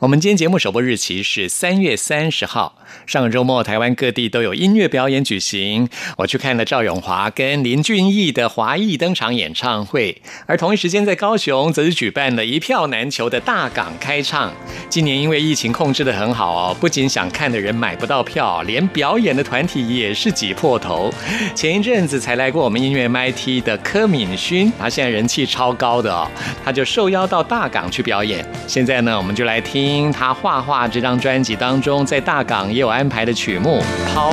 我们今天节目首播日期是三月三十号。上个周末，台湾各地都有音乐表演举行。我去看了赵永华跟林俊逸的华裔登场演唱会，而同一时间在高雄则是举办了一票难求的大港开唱。今年因为疫情控制的很好哦，不仅想看的人买不到票，连表演的团体也是挤破头。前一阵子才来过我们音乐 MT 的柯敏勋，他现在人气超高的哦，他就受邀到大港去表演。现在呢，我们就来听听他画画这张专辑当中，在大港也有安排的曲目《抛》。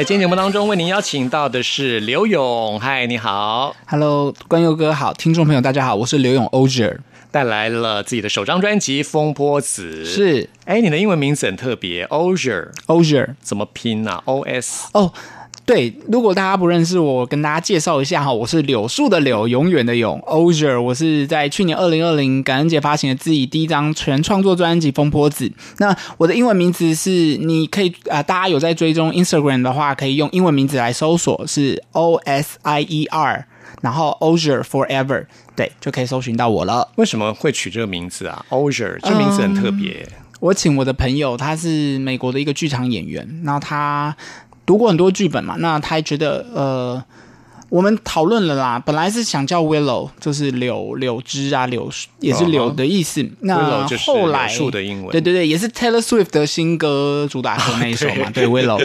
在今天节目当中，为您邀请到的是刘勇。嗨，你好，Hello，关佑哥好，听众朋友大家好，我是刘勇 Ozier，带来了自己的首张专辑《风波子》。是，哎，你的英文名字很特别，Ozier，Ozier 怎么拼呢？O S 哦。对，如果大家不认识我，跟大家介绍一下哈，我是柳树的柳，永远的永，Ozier。我是在去年二零二零感恩节发行的自己第一张全创作专辑《风波子》。那我的英文名字是，你可以啊，大家有在追踪 Instagram 的话，可以用英文名字来搜索，是 O S I E R，然后 Ozier Forever，对，就可以搜寻到我了。为什么会取这个名字啊？Ozier 这名字很特别。我请我的朋友，他是美国的一个剧场演员，然后他。读过很多剧本嘛，那他觉得呃，我们讨论了啦。本来是想叫 Willow，就是柳柳枝啊，柳也是柳的意思。那后来树的英文，对对对，也是 Taylor Swift 的新歌主打歌那一首嘛，对 Willow。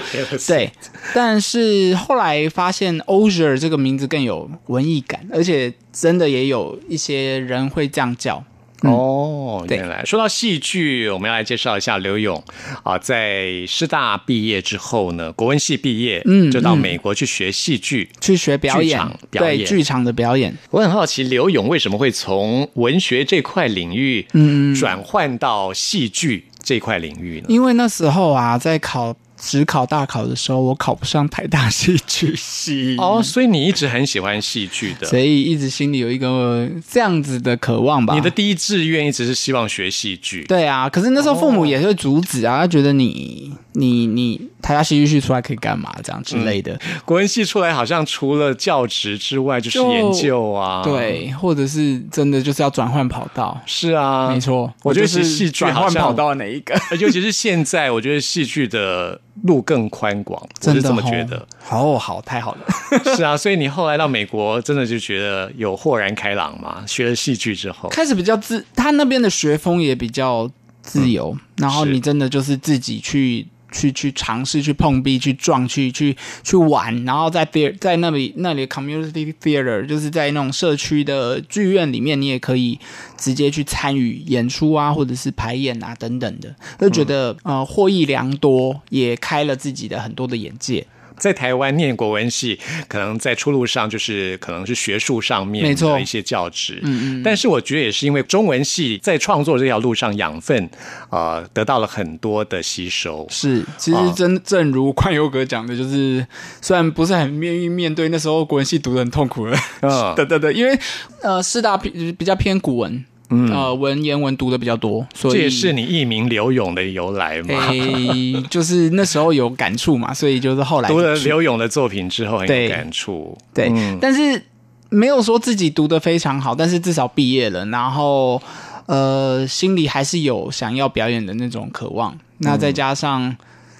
对，但是后来发现 Ozier 这个名字更有文艺感，而且真的也有一些人会这样叫。哦，原来。说到戏剧，我们要来介绍一下刘勇。啊，在师大毕业之后呢，国文系毕业，嗯，就到美国去学戏剧，去学表演，对剧场的表演。我很好奇，刘勇为什么会从文学这块领域，嗯，转换到戏剧这块领域呢？因为那时候啊，在考。只考大考的时候，我考不上台大戏剧系哦，所以你一直很喜欢戏剧的，所以一直心里有一个这样子的渴望吧。你的第一志愿一直是希望学戏剧，对啊。可是那时候父母也会阻止啊，他觉得你你你台大戏剧系出来可以干嘛这样之类的。国文系出来好像除了教职之外就是研究啊，对，或者是真的就是要转换跑道。是啊，没错，我觉得是戏剧转换跑道哪一个？尤其是现在，我觉得戏剧的。路更宽广，我是这么觉得。哦好，太好了。是啊，所以你后来到美国，真的就觉得有豁然开朗嘛？学了戏剧之后，开始比较自，他那边的学风也比较自由，然后你真的就是自己去。去去尝试去碰壁去撞去去去玩，然后在 theater 在那里那里 community theater 就是在那种社区的剧院里面，你也可以直接去参与演出啊，或者是排演啊等等的，就觉得呃获益良多，也开了自己的很多的眼界。在台湾念国文系，可能在出路上就是可能是学术上面的一些教职，嗯嗯。但是我觉得也是因为中文系在创作这条路上养分，呃，得到了很多的吸收。是，其实真正如宽友哥讲的，就是虽然不是很愿意面对那时候国文系读的很痛苦了，嗯，对对对，因为呃四大比比较偏古文。嗯，呃，文言文读的比较多，所以这也是你艺名刘勇的由来嘛？就是那时候有感触嘛，所以就是后来读了刘勇的作品之后很有感触。对，但是没有说自己读的非常好，但是至少毕业了，然后呃，心里还是有想要表演的那种渴望。那再加上，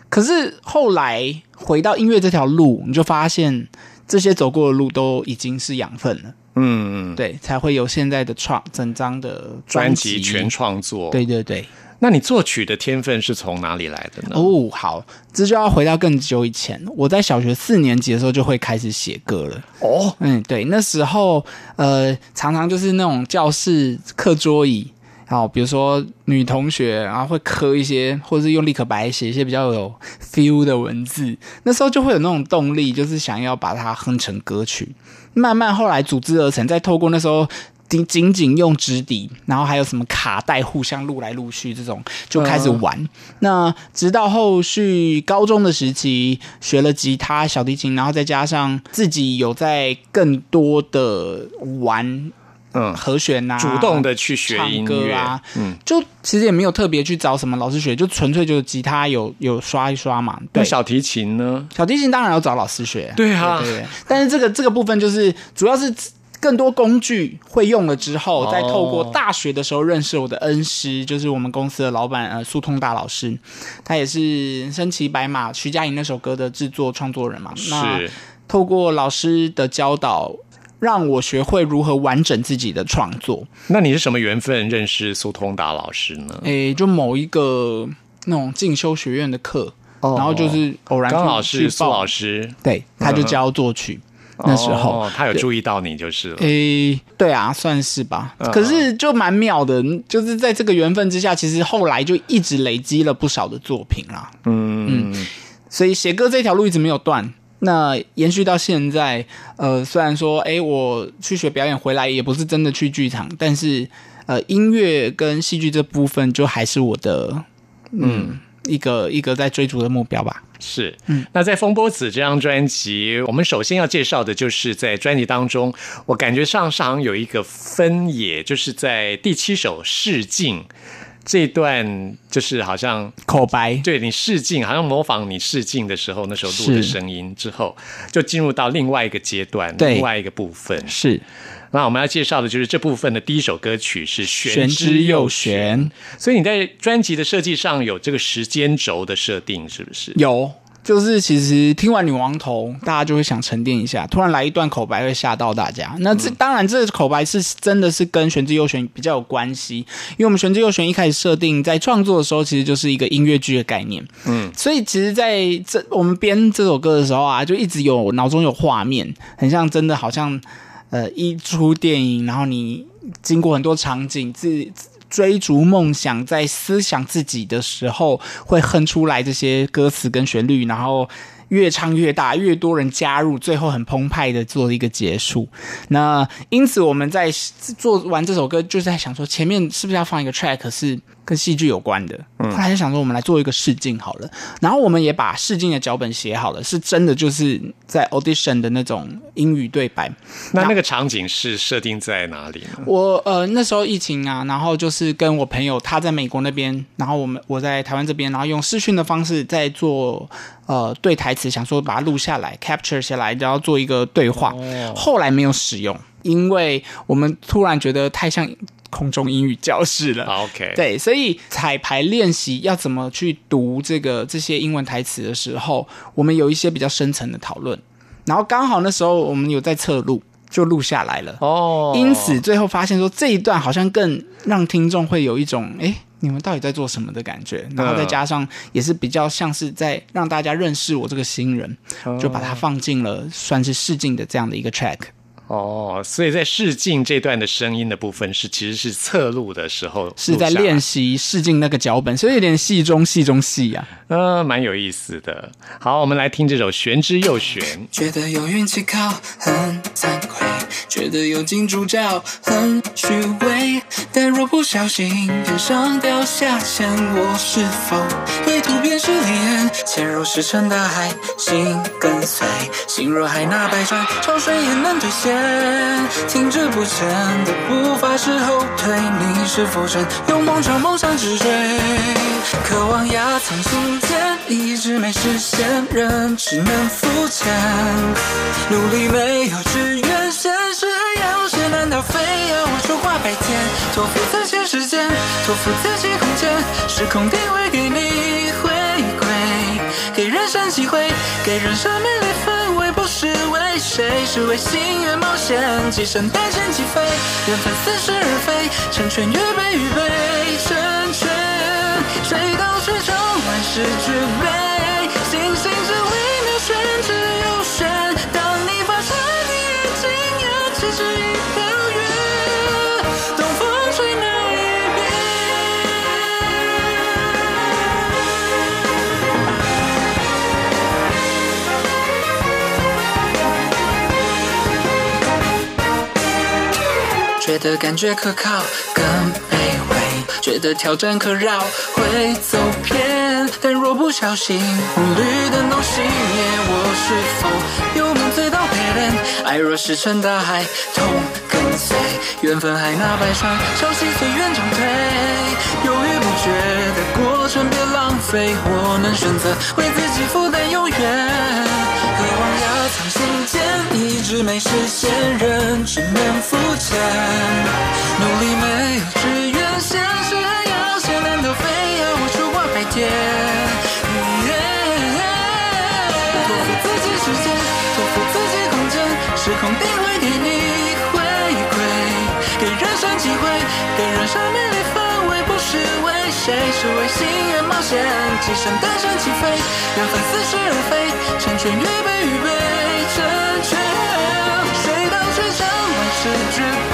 可是后来回到音乐这条路，你就发现这些走过的路都已经是养分了。嗯嗯，对，才会有现在的创整张的专辑全创作。对对对，那你作曲的天分是从哪里来的呢？哦，好，这就要回到更久以前，我在小学四年级的时候就会开始写歌了。哦，嗯，对，那时候呃，常常就是那种教室课桌椅。好，比如说女同学，然后会刻一些，或者是用立可白写一些比较有 feel 的文字，那时候就会有那种动力，就是想要把它哼成歌曲。慢慢后来组织而成，再透过那时候仅仅仅用纸底，然后还有什么卡带互相录来录去，这种就开始玩。那直到后续高中的时期，学了吉他、小提琴，然后再加上自己有在更多的玩。嗯，和弦呐，主动的去学音乐啊，嗯，就其实也没有特别去找什么老师学，就纯粹就是吉他有有刷一刷嘛。对，小提琴呢？小提琴当然要找老师学。对啊，对。但是这个这个部分就是主要是更多工具会用了之后，再透过大学的时候认识我的恩师，就是我们公司的老板呃苏通大老师，他也是《身骑白马》徐佳莹那首歌的制作创作人嘛。是。透过老师的教导。让我学会如何完整自己的创作。那你是什么缘分认识苏通达老师呢？诶，就某一个那种进修学院的课，然后就是偶然刚好是苏老师，对，他就教作曲。那时候他有注意到你就是了。诶，对啊，算是吧。可是就蛮妙的，就是在这个缘分之下，其实后来就一直累积了不少的作品啦。嗯嗯，所以写歌这条路一直没有断。那延续到现在，呃，虽然说，哎，我去学表演回来也不是真的去剧场，但是，呃，音乐跟戏剧这部分就还是我的，嗯，一个一个在追逐的目标吧。是，嗯，那在《风波子》这张专辑，我们首先要介绍的就是在专辑当中，我感觉上上有一个分野，就是在第七首试镜。这段就是好像口白，对你试镜，好像模仿你试镜的时候那时候录的声音之后，就进入到另外一个阶段，另外一个部分是。那我们要介绍的就是这部分的第一首歌曲是玄之又玄，所以你在专辑的设计上有这个时间轴的设定，是不是？有。就是其实听完女王头，大家就会想沉淀一下，突然来一段口白会吓到大家。那这当然，这口白是真的是跟玄之又玄比较有关系，因为我们玄之又玄一开始设定在创作的时候，其实就是一个音乐剧的概念。嗯，所以其实在这我们编这首歌的时候啊，就一直有脑中有画面，很像真的好像呃一出电影，然后你经过很多场景自。追逐梦想，在思想自己的时候，会哼出来这些歌词跟旋律，然后越唱越大，越多人加入，最后很澎湃的做一个结束。那因此，我们在做完这首歌，就是在想说，前面是不是要放一个 track 是。跟戏剧有关的，后来就想说，我们来做一个试镜好了。然后我们也把试镜的脚本写好了，是真的就是在 audition 的那种英语对白。那那个场景是设定在哪里呢？我呃那时候疫情啊，然后就是跟我朋友他在美国那边，然后我们我在台湾这边，然后用视讯的方式在做呃对台词，想说把它录下来 capture 下来，然后做一个对话。后来没有使用，因为我们突然觉得太像。空中英语教室了，OK，对，所以彩排练习要怎么去读这个这些英文台词的时候，我们有一些比较深层的讨论，然后刚好那时候我们有在侧录，就录下来了哦。因此最后发现说这一段好像更让听众会有一种哎，你们到底在做什么的感觉，然后再加上也是比较像是在让大家认识我这个新人，就把它放进了算是试镜的这样的一个 track。哦，所以在试镜这段的声音的部分是其实是侧录的时候，是在练习试镜那个脚本，所以有点戏中戏中戏啊，呃，蛮有意思的。好，我们来听这首《玄之又玄》。觉得有运气靠，很惭愧；觉得有金主角，很虚伪。但若不小心天上掉下钱，我是否会突变失联？潜入石沉大海，心跟随；心若海纳百川，潮水也能兑现。停滞不前的步伐是后退，你是否真有梦朝梦想直追？渴望压藏心间，一直没实现，人只能肤浅。努力没有支援，还要些，难道非要我说话白天？托付自己时间，托付自己空间，时空定位给你回馈，给人生机会，给人生美丽氛围，不是为谁，是为心愿冒险，几生单线起飞，缘分似是而非，成全预备预备成全，谁到渠成，万事俱备，觉得感觉可靠，更卑微；觉得挑战可绕，会走偏。但若不小心红，绿灯都熄灭，我是否又能醉到陪人？爱若石沉大海，痛跟随。缘分海纳百川，潮汐随缘涨退。犹豫不决的过程别浪费，我能选择为自己负担永远。渴望压藏心间，一直没实现，人只能肤浅。努力没有支援，现实还要些，难道非要我出挂白天？托付自己时间，托付自己空间，时空定位给你回馈，给人生机会，给人生美，谁是为心愿冒险，几上单衫起飞，让恨似是而非，成全与悲与悲，成全。谁当权生万事俱备？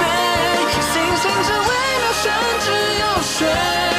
星星着微渺，山之又水。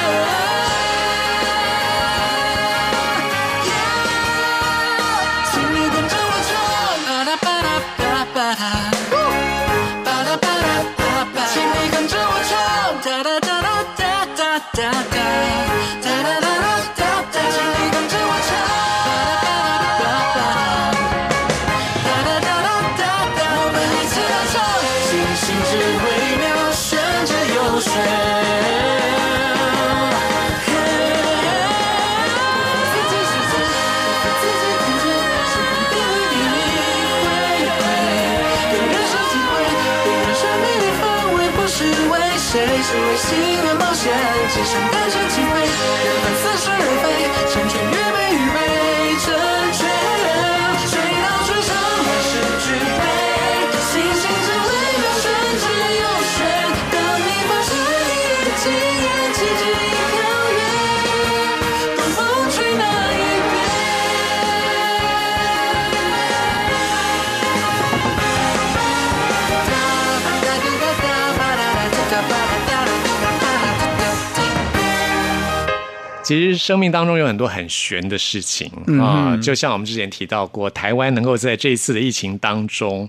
其实生命当中有很多很悬的事情啊，就像我们之前提到过，台湾能够在这一次的疫情当中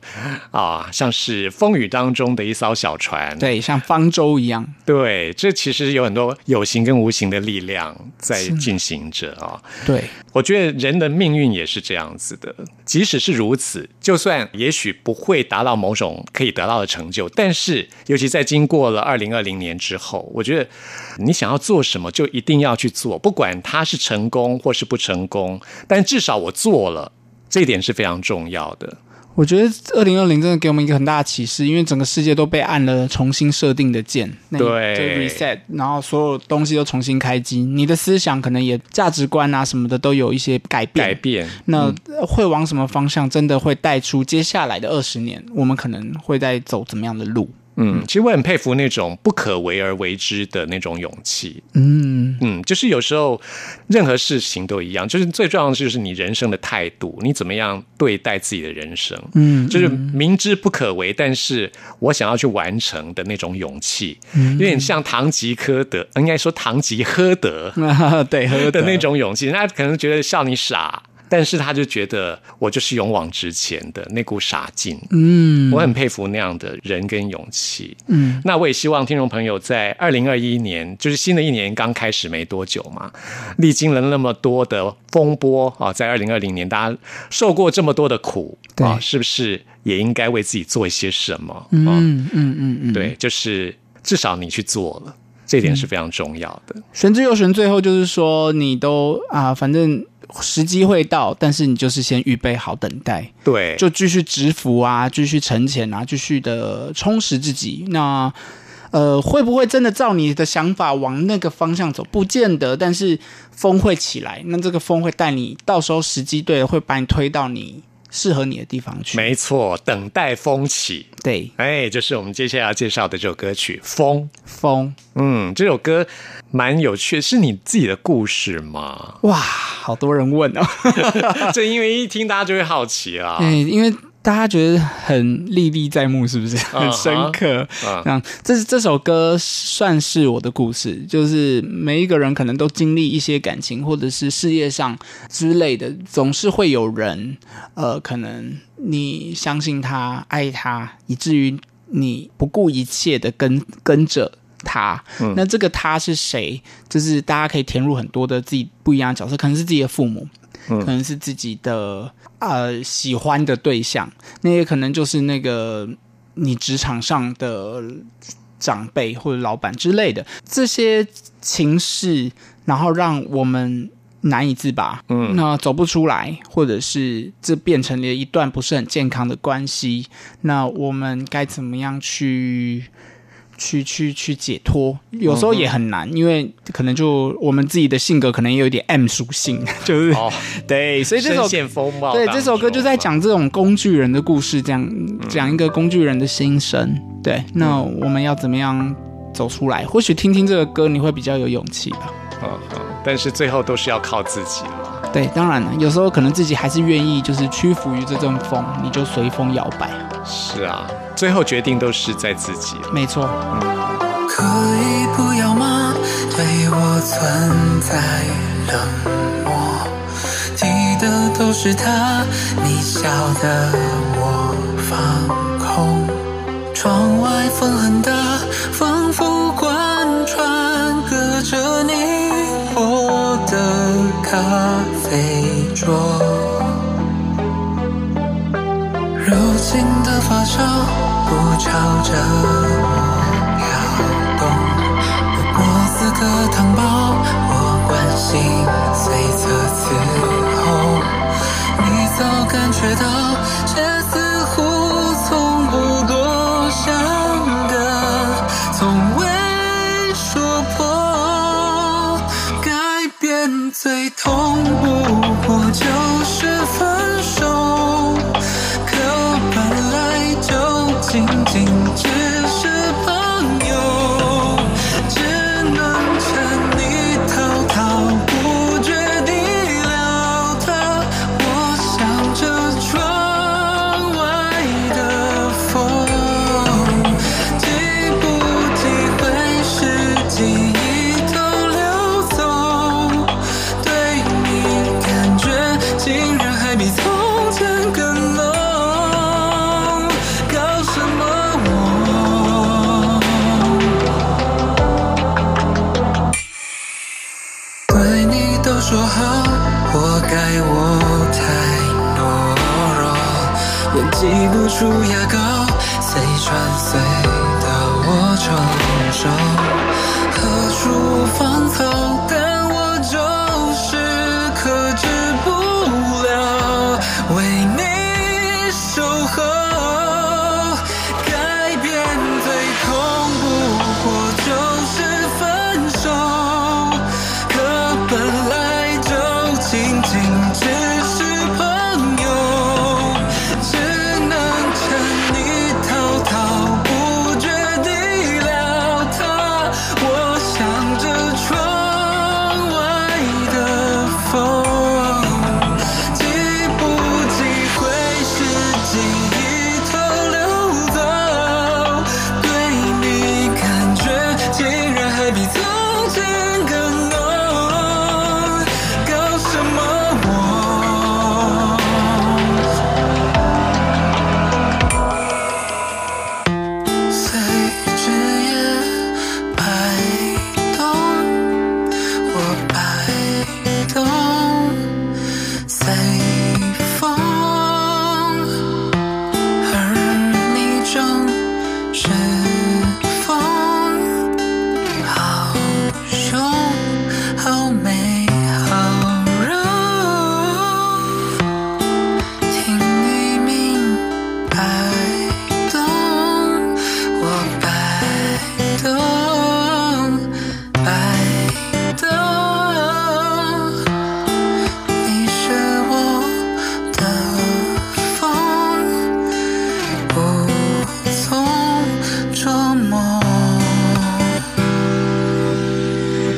啊，像是风雨当中的一艘小船，对，像方舟一样。对，这其实有很多有形跟无形的力量在进行着啊。对，我觉得人的命运也是这样子的，即使是如此，就算也许不会达到某种可以得到的成就，但是尤其在经过了二零二零年之后，我觉得你想要做什么，就一定要去做，不管它是成功或是不成功，但至少我做了，这一点是非常重要的。我觉得二零二零真的给我们一个很大的启示，因为整个世界都被按了重新设定的键，那对就 reset，然后所有东西都重新开机，你的思想可能也价值观啊什么的都有一些改变。改变，那会往什么方向，真的会带出接下来的二十年，我们可能会在走怎么样的路？嗯，其实我很佩服那种不可为而为之的那种勇气。嗯，嗯，就是有时候任何事情都一样，就是最重要的就是你人生的态度，你怎么样对待自己的人生。嗯，就是明知不可为，但是我想要去完成的那种勇气，嗯有点像堂吉诃德，应该说堂吉诃德 对，喝的那种勇气。人家可能觉得笑你傻。但是他就觉得我就是勇往直前的那股傻劲，嗯我很佩服那样的人跟勇气。嗯，那我也希望听众朋友在二零二一年，就是新的一年刚开始没多久嘛，历经了那么多的风波啊，在二零二零年大家受过这么多的苦对啊，是不是也应该为自己做一些什么？啊，嗯嗯嗯嗯，对，就是至少你去做了，这点是非常重要的。玄之又玄，最后就是说，你都啊，反正时机会到，但是你就是先预备好等待，对，就继续直服啊，继续沉潜啊，继续的充实自己。那呃，会不会真的照你的想法往那个方向走？不见得，但是风会起来，那这个风会带你，到时候时机对了，会把你推到你适合你的地方去。没错，等待风起。对，哎，就是我们接下来要介绍的这首歌曲《风》。风嗯，这首歌蛮有趣，是你自己的故事吗？哇，好多人问哦。这因为一听大家就会好奇啊。哎、因为大家觉得很历历在目，是不是很深刻？啊这样，这这首歌算是我的故事，就是每一个人可能都经历一些感情，或者是事业上之类的，总是会有人，呃，可能你相信他、爱他，以至于你不顾一切的跟跟着。他，那这个他是谁？就是大家可以填入很多的自己不一样的角色，可能是自己的父母，可能是自己的呃喜欢的对象，那也可能就是那个你职场上的长辈或者老板之类的。这些情势，然后让我们难以自拔，嗯，那走不出来，或者是这变成了一段不是很健康的关系，那我们该怎么样去？去去去解脱，有时候也很难，因为可能就我们自己的性格可能也有点 M 属性，就是、哦，对，所以这首对，这首歌就在中讲这种工具人的故事，讲讲一个工具人的心声。对，那我们要怎么样走出来？或许听听这个歌，你会比较有勇气吧。嘛，嗯嗯但是最后都是要靠自己了。对，当然了，有时候可能自己还是愿意，就是屈服于这阵风，你就随风摇摆。是啊，最后决定都是在自己。没错，可以不要吗？对我存在冷漠，提的都是他，你笑的我放空。窗外风很大，仿佛贯穿隔着你我的咖啡桌。柔情的发梢不朝着我跳动。如果四个糖包，我关心最侧伺候。你早感觉到，却似乎。树芽高随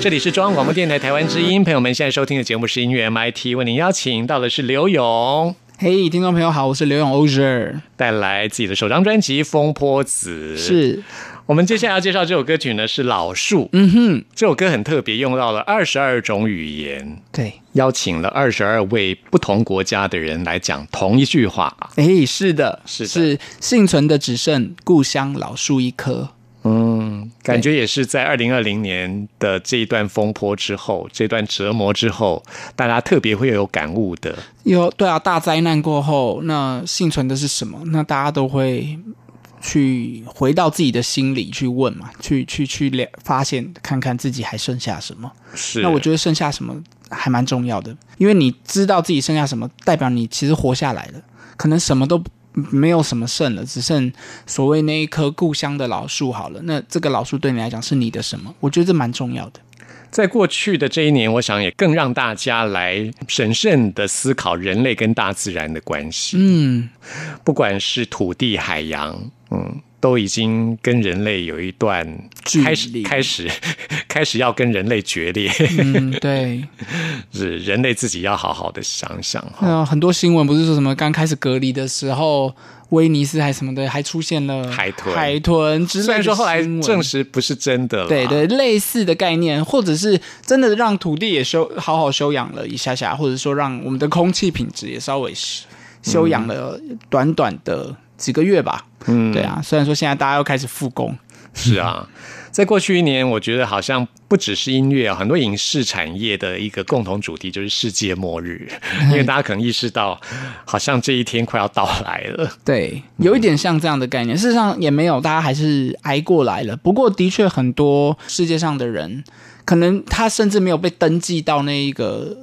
这里是中央广播电台台湾之音，朋友们现在收听的节目是音乐 MIT，为您邀请到的是刘勇，嘿，听众朋友好，我是刘勇 Ozer，带来自己的首张专辑《风波子》。是，我们接下来要介绍这首歌曲呢是《老树》，嗯哼，这首歌很特别，用到了二十二种语言，对，邀请了二十二位不同国家的人来讲同一句话。哎，是的，是的。是幸存的只剩故乡老树一棵。嗯，感觉也是在二零二零年的这一段风波之后，这段折磨之后，大家特别会有感悟的。有对啊，大灾难过后，那幸存的是什么？那大家都会去回到自己的心里去问嘛，去去去了发现，看看自己还剩下什么。是，那我觉得剩下什么还蛮重要的，因为你知道自己剩下什么，代表你其实活下来了，可能什么都没有什么剩了，只剩所谓那一棵故乡的老树好了。那这个老树对你来讲是你的什么？我觉得这蛮重要的。在过去的这一年，我想也更让大家来审慎的思考人类跟大自然的关系。嗯，不管是土地、海洋，嗯，都已经跟人类有一段距离。开始开始 开始要跟人类决裂，嗯，对。是人类自己要好好的想想哈。呃，很多新闻不是说什么刚开始隔离的时候，威尼斯还什么的，还出现了海豚。海豚之类的虽然说后来证实不是真的了，对对，类似的概念，或者是真的让土地也修好好修养了一下下，或者说让我们的空气品质也稍微修修养了短短的几个月吧。嗯对啊，虽然说现在大家又开始复工，是啊，在过去一年，我觉得好像不只是音乐啊，很多影视产业的一个共同主题就是世界末日，因为大家可能意识到，好像这一天快要到来了。对，有一点像这样的概念。事实上也没有，大家还是挨过来了。不过，的确很多世界上的人，可能他甚至没有被登记到那一个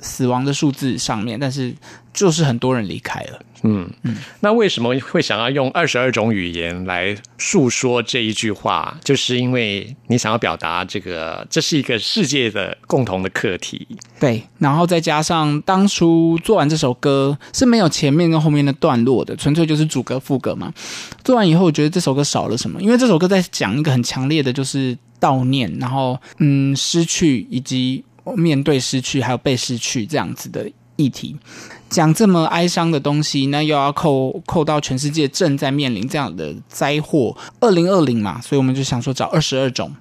死亡的数字上面，但是就是很多人离开了。嗯嗯，那为什么会想要用二十二种语言来诉说这一句话？就是因为你想要表达这个，这是一个世界的共同的课题。对，然后再加上当初做完这首歌是没有前面跟后面的段落的，纯粹就是主歌副歌嘛。做完以后，我觉得这首歌少了什么？因为这首歌在讲一个很强烈的，就是悼念，然后嗯，失去以及面对失去，还有被失去这样子的议题。讲这么哀伤的东西，那又要扣扣到全世界正在面临这样的灾祸，二零二零嘛，所以我们就想说找二十二种，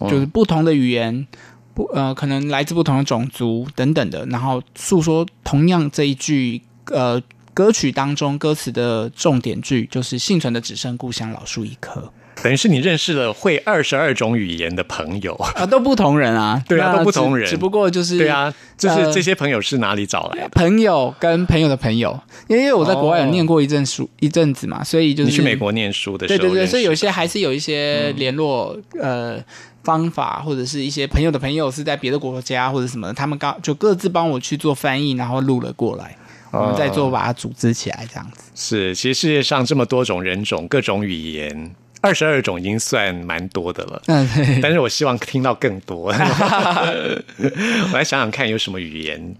就是不同的语言，不呃，可能来自不同的种族等等的，然后诉说同样这一句呃歌曲当中歌词的重点句，就是幸存的只剩故乡老树一棵。等于是你认识了会二十二种语言的朋友。啊，都不同人啊，对啊，都不同人，只不过就是对啊，就是这些朋友是哪里找来的？朋友跟朋友的朋友，因为我在国外有念过一阵书一阵子嘛，所以就是你去美国念书的，对对对，所以有些还是有一些联络呃方法，或者是一些朋友的朋友是在别的国家或者什么，他们刚就各自帮我去做翻译，然后录了过来，我们再做把它组织起来这样子。是，其实世界上这么多种人种，各种语言。二十二种已经算蛮多的了，嗯，但是我希望听到更多。我来想想看有什么语言。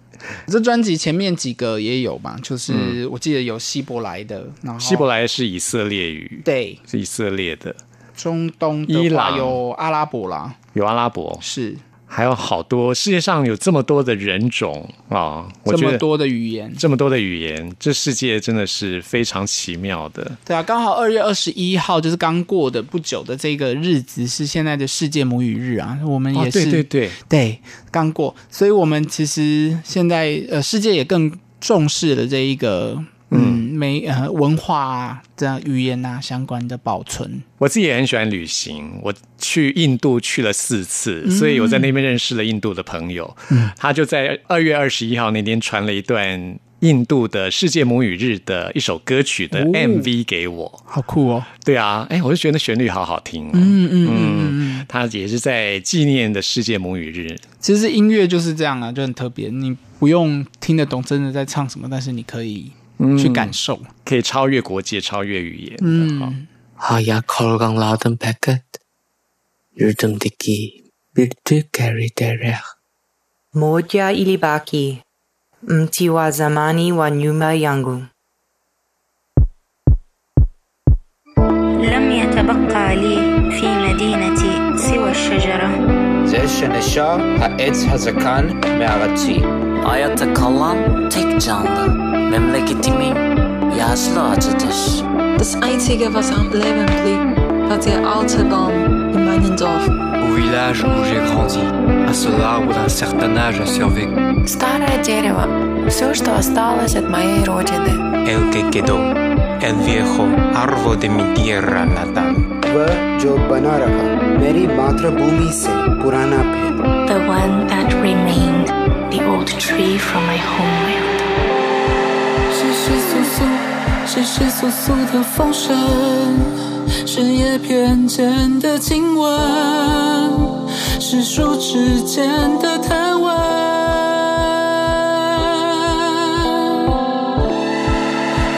这专辑前面几个也有嘛，就是我记得有希伯来的，然后希伯来是以色列语，对，是以色列的。中东伊朗。有阿拉伯啦，有阿拉伯。是。还有好多，世界上有这么多的人种啊！这么多的语言，这么多的语言，这世界真的是非常奇妙的。对啊，刚好二月二十一号就是刚过的不久的这个日子，是现在的世界母语日啊！我们也是，对对对对，刚过，所以我们其实现在呃，世界也更重视了这一个。嗯，没呃文化啊，这样语言啊相关的保存。我自己也很喜欢旅行，我去印度去了四次，所以我在那边认识了印度的朋友。嗯，他就在二月二十一号那天传了一段印度的世界母语日的一首歌曲的 MV 给我，好酷哦！对啊，哎，我就觉得那旋律好好听。嗯嗯嗯，他也是在纪念的世界母语日。其实音乐就是这样啊，就很特别，你不用听得懂真的在唱什么，但是你可以。去感受，可以超越国界，超越语言。嗯。하얗걸강라든패킷리듬듣기빌트캐리데렉모자일리바키음티와자마니와뉴마양구 لم يتبقى لي في مدينتي سوى الشجرة זה שנשר העץ הזקן מארצי. Hayatta kalan tek canlı, memleketimin yaşlı acıdır. Das Einzige, was am Leben blieb, war der alte Baum in meinem Dorf. Au village où j'ai grandi, à cela où d'un certain âge a survécu. Старое дерево, все, что осталось от моей родины. El que quedó, el viejo árbol de mi tierra natal. Ve yo banaraha. मेरी मातृभूमि से पुराना पेड़. The one that remained, the old tree from my homeland. 是簌簌，是簌簌簌的风声，是叶片间的亲吻，是树枝间的探问。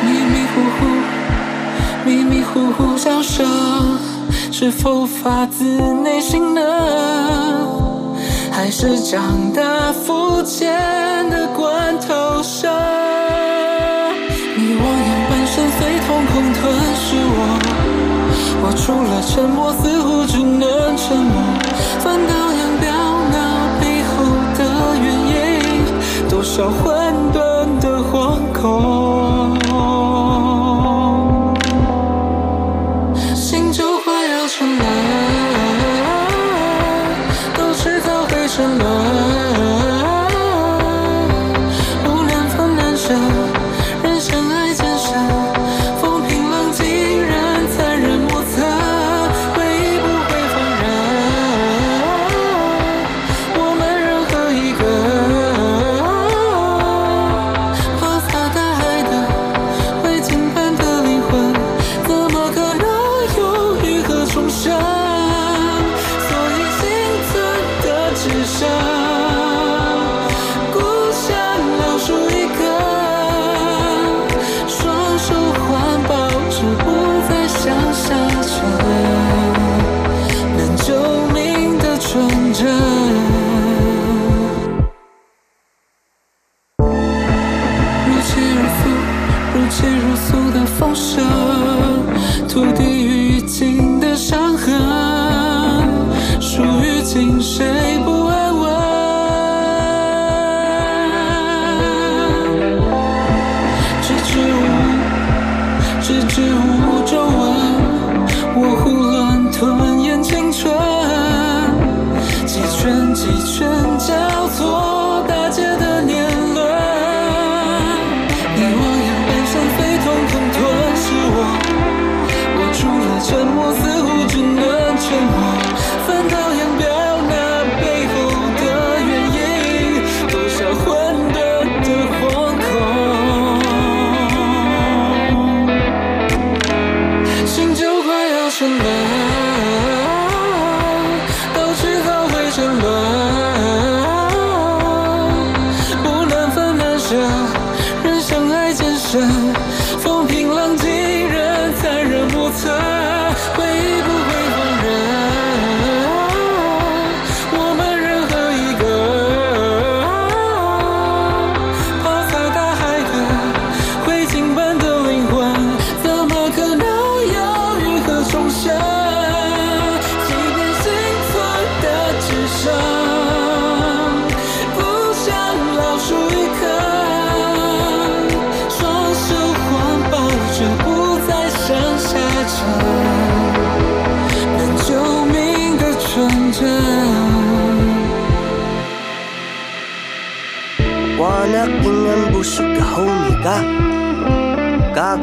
迷迷糊糊，迷迷糊糊叫声， 是否发自内心呢？还是长大肤浅的罐头声？吞噬我，我除了沉默，似乎只能沉默。反倒扬镳那背后的原因，多少混沌的惶恐，圈几圈交错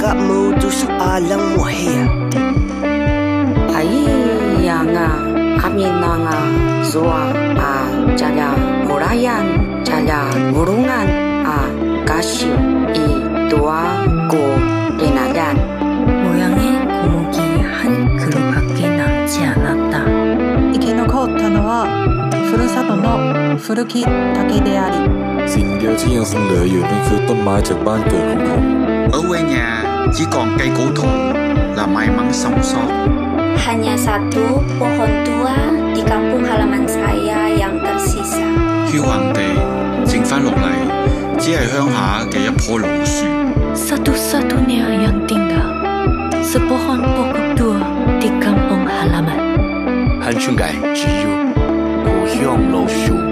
Kakak mo sa alang mo hiya Ai ya nga kami na nga zua a jaya murayan jaya gurungan a kasyu i dua go renadan 모양의 고목이 한 그루밖에 남지 않았다. 生き残ったのはふるさとの古き竹であり สิ่งเดียวที่ยังคงเหลืออยู่นั่นคือต้นไม้จากบ้านเกิดของผม Ở quê nhà chỉ còn cây cổ thụ là may mắn sống sót. Hanya satu pohon tua di kampung halaman saya yang tersisa. Hiếu hoàng 地剩翻落嚟，只係鄉下嘅一棵老樹。Satu-satunya yang tinggal sepohon pokok tua di kampung halaman. Hanchungai, Jiu, Cô Hiong Lô Shu.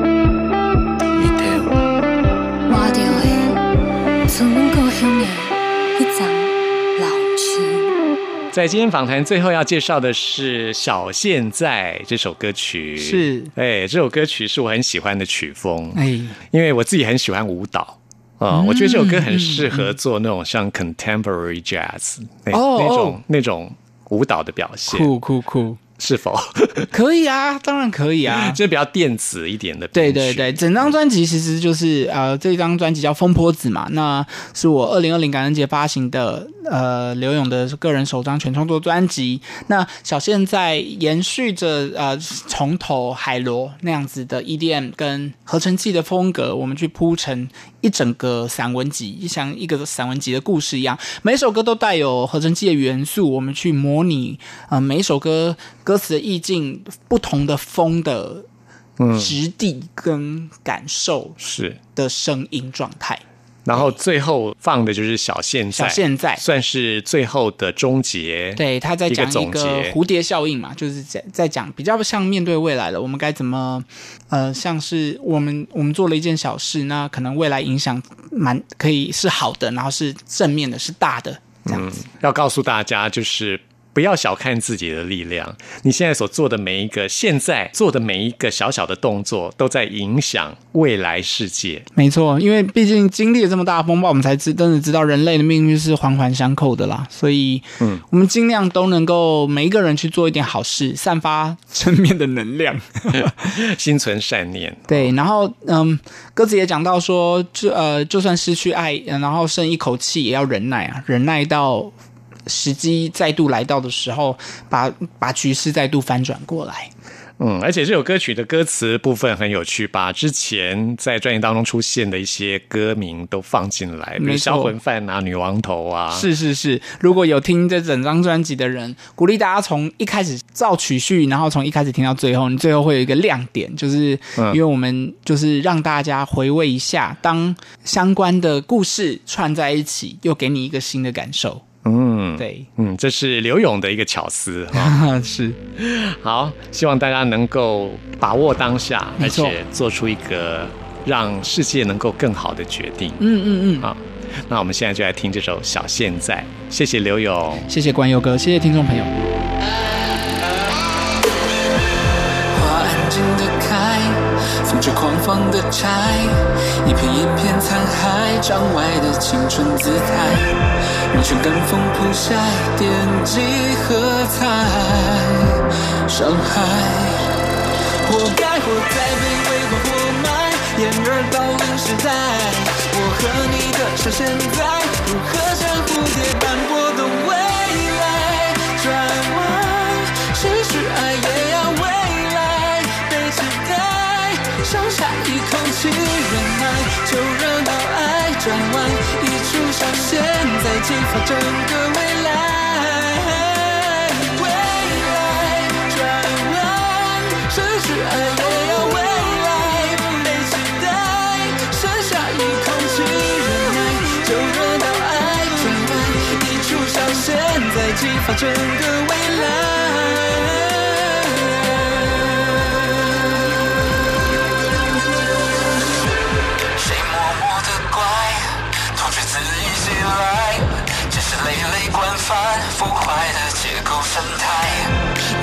在今天访谈最后要介绍的是《小现在》这首歌曲，是，哎，这首歌曲是我很喜欢的曲风，哎，因为我自己很喜欢舞蹈。啊、嗯。我觉得这首歌很适合做那种像 contemporary jazz 那、哦那种哦那种舞蹈的表现，酷酷酷，是否？可以啊，当然可以啊。就比较电子一点的。对对对，整张专辑其实就是呃，这张专辑叫《风波子》嘛，那是我二零二零感恩节发行的呃刘勇的个人首张全创作专辑。那小现在延续着呃从头海螺那样子的 EDM 跟合成器的风格，我们去铺成一整个散文集，像一个散文集的故事一样，每首歌都带有合成器的元素，我们去模拟呃每一首歌歌词的意境不同的风的。嗯质地跟感受是的声音状态。然后最后放的就是小现在，小现在算是最后的终结。对，他在讲一个。蝴蝶效应嘛，就是在在讲比较像面对未来的，我们该怎么呃，像是我们我们做了一件小事，那可能未来影响蛮可以是好的，然后是正面的，是大的这样子。嗯、要告诉大家就是。不要小看自己的力量，你现在所做的每一个，现在做的每一个小小的动作，都在影响未来世界。没错，因为毕竟经历了这么大的风暴，我们才知真的知道人类的命运是环环相扣的啦。所以，嗯，我们尽量都能够每一个人去做一点好事，散发正面的能量，心存善念。对，然后，嗯，鸽子也讲到说，就呃，就算失去爱，然后剩一口气，也要忍耐啊，忍耐到。时机再度来到的时候，把把局势再度翻转过来。嗯，而且这首歌曲的歌词部分很有趣，把之前在专辑当中出现的一些歌名都放进来，比如《销魂饭》啊、《女王头》啊。是是是，如果有听这整张专辑的人，鼓励大家从一开始造曲序，然后从一开始听到最后，你最后会有一个亮点，就是因为我们就是让大家回味一下，当相关的故事串在一起，又给你一个新的感受。嗯，对，嗯，这是刘勇的一个巧思哈，是好，希望大家能够把握当下，而且做出一个让世界能够更好的决定。嗯嗯嗯，好。那我们现在就来听这首《小现在》，谢谢刘勇，谢谢关佑哥，谢谢听众朋友。花安静的开，风着狂放的柴，一片一片残骸，窗外的青春姿态，人生跟风铺晒，惦记喝彩，伤害。活该活在被微光活埋，掩耳盗铃时代。我和你的手现在，如何像蝴蝶般波动未来？转弯，失去爱也要未来，被期待，剩下一口气忍耐，就热闹爱。转弯，一一出小现在，激发整个未来。是爱也要未来被期待，剩下一口气忍耐，就热闹爱转弯，一触上现在，激发整个未来。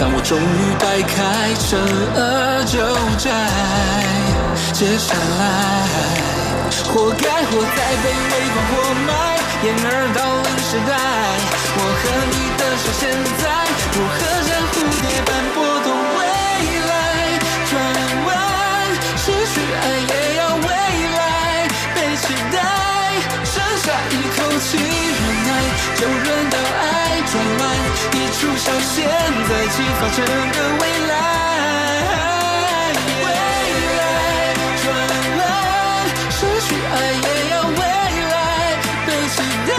当我终于摆开尘埃旧债，接下来活该活在被微光活埋，掩耳盗铃时代。我和你的手现在，如何像蝴蝶般波动未来？转弯，失去爱也要未来被期待，剩下一口气忍耐，就轮到爱转弯，一出小现在，激发整个未来。未来转弯，失去爱也要未来被期待，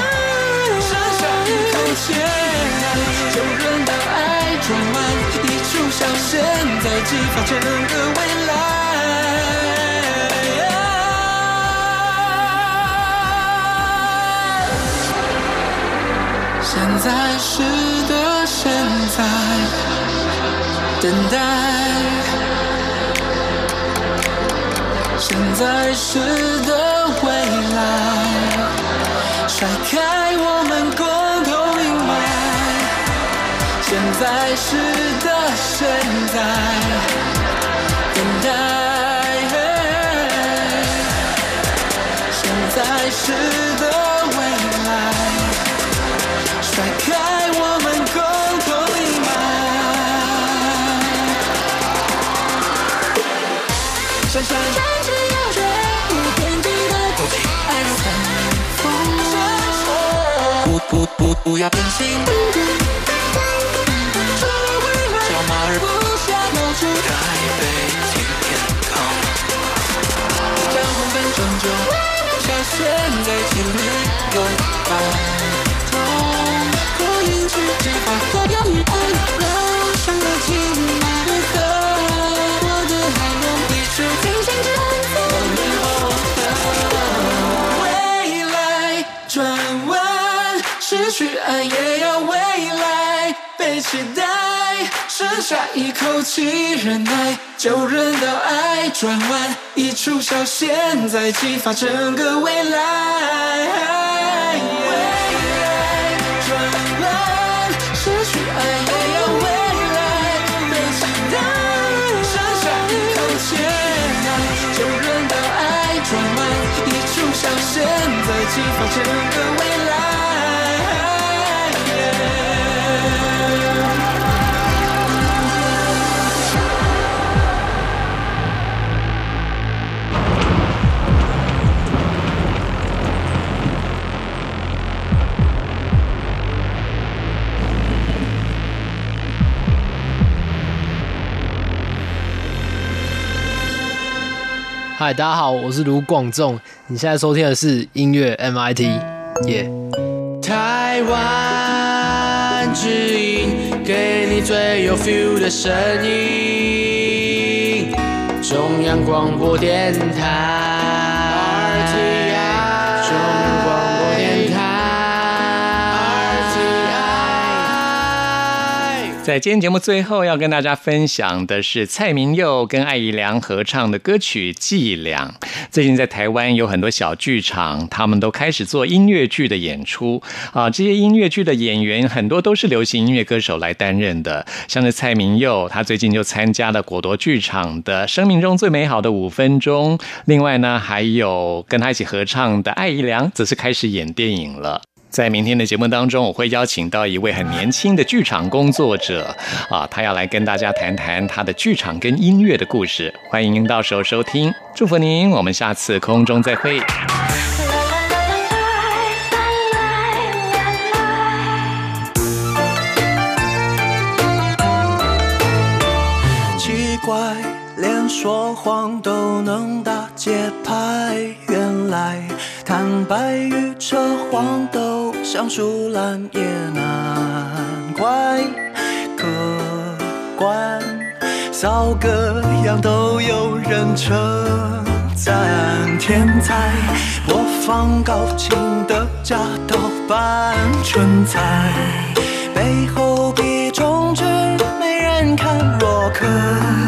剩下一口气，就轮到爱转弯，一出小现在，激发整个未来。现在是的在，等待。现在是的未来，甩开我们共同阴霾。现在是的现在，等待。现在是闪闪闪只要追无边际的空气，爱如风，不不不不要变心，小马儿不下冒出台北晴天空，将红灯拯救，小现在情侣拥抱。剩下一口气忍耐，就忍到爱转弯，一出小现在，激发整个未来。未来转弯失去爱也要未来被期待，剩下一口气忍耐，就忍到爱转弯，一出小现在，激发整个未来。嗨，大家好，我是卢广仲，你现在收听的是音乐 MIT，耶、台湾之音，给你最有 feel 的声音。中央广播电台在今天节目最后要跟大家分享的是蔡明佑跟艾怡良合唱的歌曲《伎俩》。最近在台湾有很多小剧场，他们都开始做音乐剧的演出啊。这些音乐剧的演员很多都是流行音乐歌手来担任的，像是蔡明佑，他最近就参加了果陀剧场的《生命中最美好的五分钟》。另外呢，还有跟他一起合唱的艾怡良，则是开始演电影了。在明天的节目当中，我会邀请到一位很年轻的剧场工作者，啊，他要来跟大家谈谈他的剧场跟音乐的故事。欢迎您到时候收听，祝福您，我们下次空中再会。奇怪，连说谎都能打节拍，原来看白玉扯谎都像树懒也难怪，客官扫个样都有人称赞，天才播放高清的假盗版纯菜，背后比中指没人看若可。